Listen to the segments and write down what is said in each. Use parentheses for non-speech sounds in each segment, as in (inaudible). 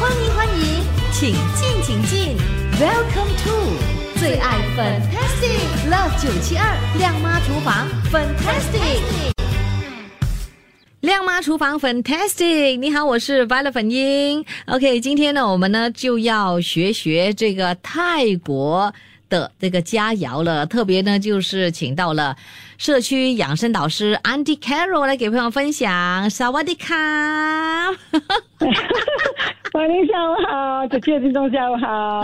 欢迎欢迎，请进请进，Welcome to 最爱 Fantastic Love 九七二亮妈厨房 Fantastic。亮妈厨房 Fantastic，你好，我是 Violet 粉英。OK，今天呢，我们呢就要学学这个泰国的这个佳肴了。特别呢，就是请到了社区养生导师 Andy Carroll 来给朋友分享。萨瓦迪卡，(laughs) 晚上下午好，主持人听众下午好。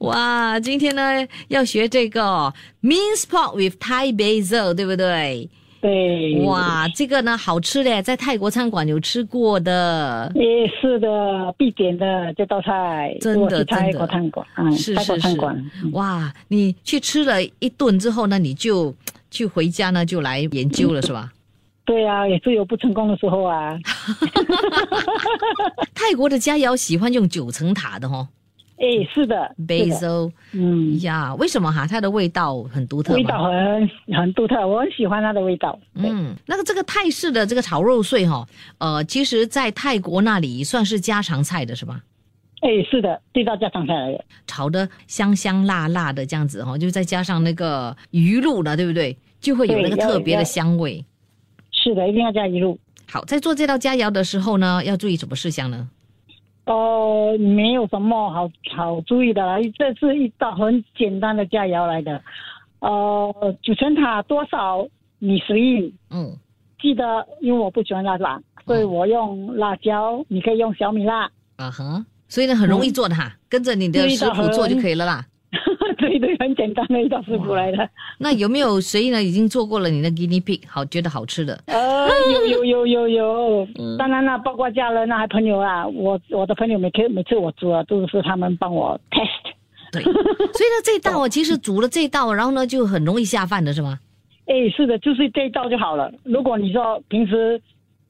(laughs) 哇，今天呢要学这个 minced pork with Thai basil，对不对？对，哇，这个呢好吃嘞，在泰国餐馆有吃过的。也是的，必点的这道菜，真的是泰国餐馆，嗯，是是是，，哇！你去吃了一顿之后呢，你就去回家呢就来研究了，是吧？对啊，也是有不成功的时候啊。(laughs) (laughs) 泰国的佳肴喜欢用九层塔的哦哎，是的，basil 嗯，呀，为什么哈？它的味道很独特味道？很很独特，我很喜欢它的味道。嗯，那个这个泰式的这个炒肉碎哈、呃，其实在泰国那里算是家常菜的是吧？哎，是的，这道家常菜来的。炒的香香辣辣的这样子哈、就再加上那个鱼露了，对不对？就会有那个特别的香味。是的，一定要加鱼露。好，在做这道佳肴的时候呢，要注意什么事项呢？哦，没有什么好好注意的啦，这是一道很简单的佳肴来的。呃，九层塔多少你随意，嗯，记得，因为我不喜欢辣辣，所以我用辣椒，你可以用小米辣。啊哈，所以呢很容易做的哈，跟着你的食谱做就可以了啦。对对，很简单的一道食谱来的。那有没有谁呢已经做过了你的 guinea pig，好觉得好吃的？呃，有有有有有，嗯当然了，包括家人啊，还朋友啊，我我的朋友每次每次我煮啊，都是他们帮我 test。对，所以呢这一道啊，(laughs) 其实煮了这一道，然后呢就很容易下饭的是吗？哎，是的，就是这一道就好了。如果你说平时，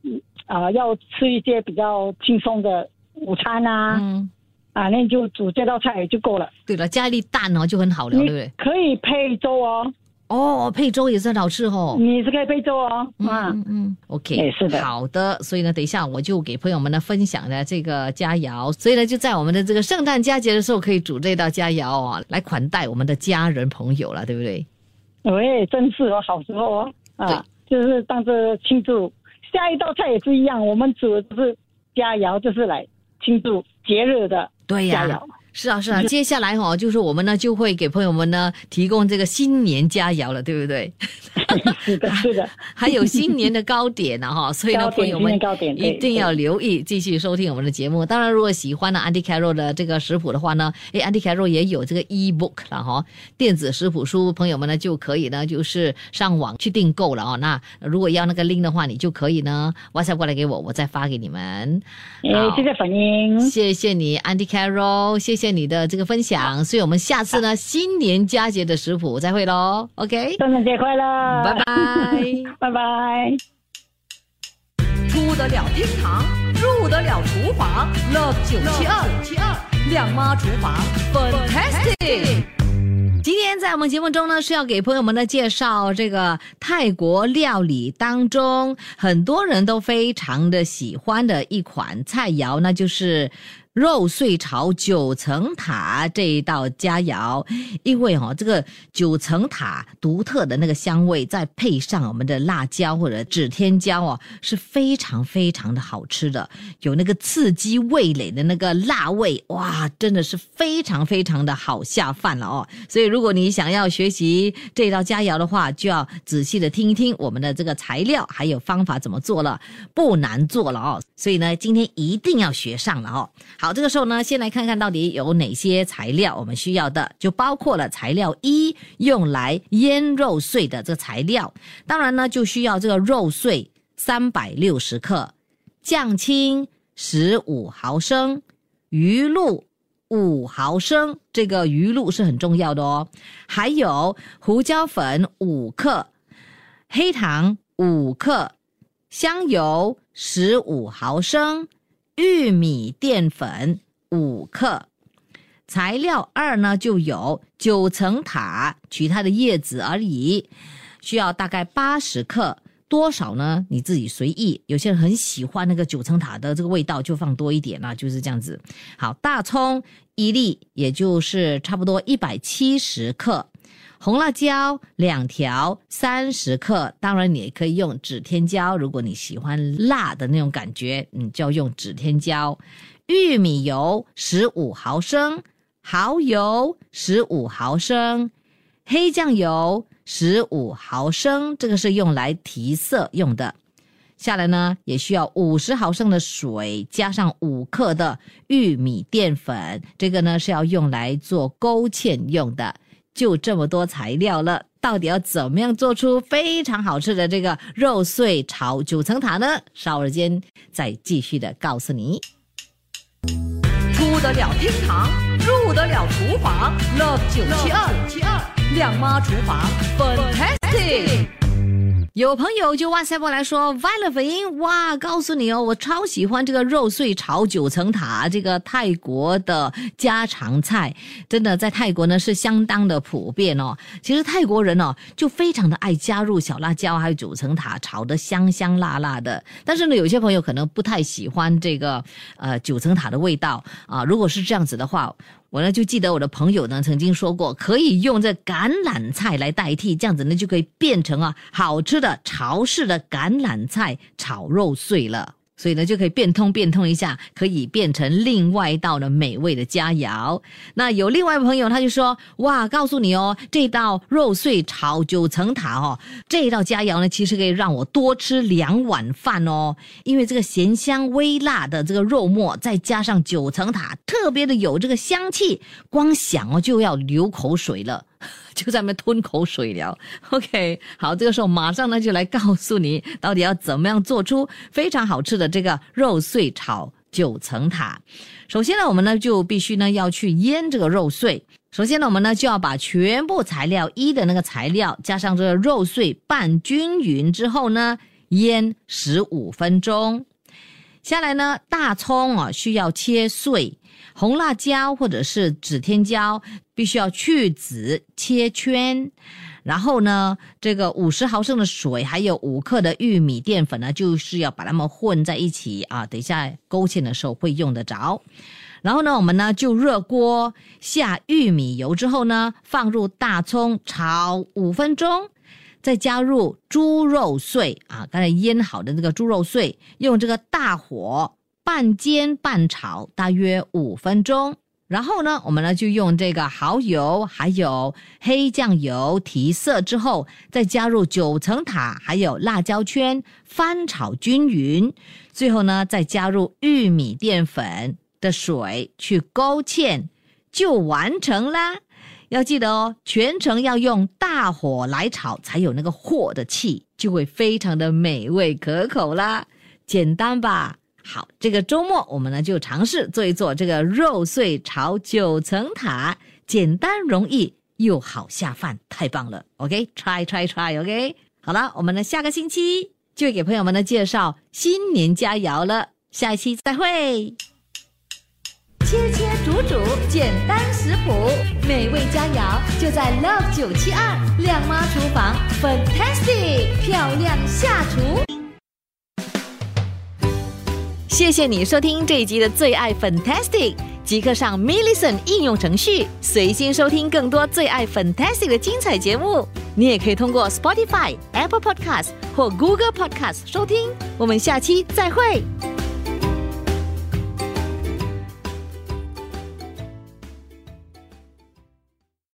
嗯啊、要吃一些比较轻松的午餐啊，嗯，啊，那你就煮这道菜就够了。对了，加一粒蛋哦就很好了，对不对？可以配粥哦，哦，配粥也是很好吃哦。你是可以配粥哦，嗯，嗯嗯，OK，哎是的好的，所以呢，等一下我就给朋友们呢分享的这个佳肴，所以呢，就在我们的这个圣诞佳节的时候，可以煮这道佳肴啊，来款待我们的家人朋友了，对不对？喂，真是哦，好时候哦，啊，就是当着庆祝。下一道菜也是一样，我们煮的就是佳肴，就是来庆祝节日的对呀、是啊是啊，接下来哦，就是我们呢就会给朋友们呢提供这个新年佳肴了，对不对？(laughs) 是的，(laughs) 是的，还有新年的糕点呢哈，(laughs) 所以呢，朋友们一定要留意，继续收听我们的节目。当然，如果喜欢呢 Andy Carroll 的这个食谱的话呢，哎 a n d y Carroll 也有这个 e-book 了哈，电子食谱书，朋友们呢就可以呢就是上网去订购了哦。那如果要那个 link 的话，你就可以呢 WhatsApp 过来给我，我再发给你们。哎，谢谢粉英，谢谢你，Andy Carroll，谢谢你的这个分享。所以我们下次呢新年佳节的食谱再会喽，OK，圣诞节快乐，拜拜。(laughs) 拜拜。出得了厅堂，入得了厨房，Love 九七二七二亮妈厨房，Fantastic。今天在我们节目中呢，是要给朋友们呢介绍这个泰国料理当中很多人都非常的喜欢的一款菜肴，那就是肉碎炒九层塔这一道佳肴。因为哈、哦，这个九层塔独特的那个香味，再配上我们的辣椒或者指天椒哦，是非常非常的好吃的，有那个刺激味蕾的那个辣味，哇，真的是非常非常的好下饭了哦。所以如果你想要学习这道佳肴的话，就要仔细的听一听我们的这个材料还有方法怎么做了，不难做了哦。所以呢，今天一定要学上了哦。好，这个时候呢，先来看看到底有哪些材料我们需要的，就包括了材料一，用来腌肉碎的这个材料，当然呢，就需要这个肉碎三百六十克，酱青十五毫升，鱼露五毫升，这个鱼露是很重要的哦。还有胡椒粉五克，黑糖五克，香油十五毫升，玉米淀粉五克。材料二呢，就有九层塔，取它的叶子而已，需要大概八十克；多少呢？你自己随意。有些人很喜欢那个九层塔的这个味道，就放多一点啦，就是这样子。好，大葱一粒，也就是差不多一百七十克。红辣椒两条，三十克。当然，你也可以用指天椒，如果你喜欢辣的那种感觉，你就要用指天椒。玉米油十五毫升，蚝油十五毫升，黑酱油十五毫升，这个是用来提色用的。下来呢，也需要五十毫升的水，加上五克的玉米淀粉，这个呢是要用来做勾芡用的。就这么多材料了，到底要怎么样做出非常好吃的这个肉碎炒九层塔呢？稍后间再继续的告诉你。出得了厅堂，入得了厨房，Love 九七二，亮妈厨房，Fantastic。有朋友就哇塞过来说歪了粉音哇，告诉你哦，我超喜欢这个肉碎炒九层塔，这个泰国的家常菜，真的在泰国呢是相当的普遍哦。其实泰国人哦就非常的爱加入小辣椒，还有九层塔炒的香香辣辣的。但是呢，有些朋友可能不太喜欢这个呃九层塔的味道啊。如果是这样子的话。我呢就记得我的朋友呢曾经说过，可以用这橄榄菜来代替，这样子呢就可以变成啊好吃的潮式的橄榄菜炒肉碎了。所以呢，就可以变通变通一下，可以变成另外一道的美味的佳肴。那有另外一位朋友，他就说：哇，告诉你哦，这道肉碎炒九层塔哦，这道佳肴呢，其实可以让我多吃两碗饭哦。因为这个咸香微辣的这个肉末，再加上九层塔，特别的有这个香气，光想哦就要流口水了。(laughs) 就在那吞口水了。(laughs) OK，好，这个时候马上呢就来告诉你，到底要怎么样做出非常好吃的这个肉碎炒九层塔。首先呢，我们呢就必须呢要去腌这个肉碎。首先呢，我们呢就要把全部材料一的那个材料加上这个肉碎拌均匀之后呢，腌十五分钟。下来呢，大葱啊需要切碎。红辣椒或者是指天椒，必须要去籽切圈，然后呢，这个五十毫升的水，还有五克的玉米淀粉呢，就是要把它们混在一起啊，等一下勾芡的时候会用得着。然后呢，我们呢就热锅下玉米油之后呢，放入大葱炒五分钟，再加入猪肉碎啊，刚才腌好的那个猪肉碎，用这个大火。半煎半炒，大约五分钟。然后呢，我们呢就用这个蚝油还有黑酱油提色之后，再加入九层塔还有辣椒圈，翻炒均匀。最后呢，再加入玉米淀粉的水去勾芡，就完成啦。要记得哦，全程要用大火来炒，才有那个火的气，就会非常的美味可口啦。简单吧？好，这个周末我们呢就尝试做一做这个肉碎炒九层塔，简单容易又好下饭，太棒了！OK，try try try，OK。好了，我们呢下个星期就给朋友们呢介绍新年佳肴了，下一期再会。切切煮煮，简单食谱，美味佳肴就在 Love 九七二靓妈厨房，Fantastic 漂亮下厨。谢谢你收听这一集的最爱 Fantastic，即刻上 m i l l i c e n 应用程序，随心收听更多最爱 Fantastic 的精彩节目。你也可以通过 Spotify、Apple Podcast 或 Google Podcast 收听。我们下期再会。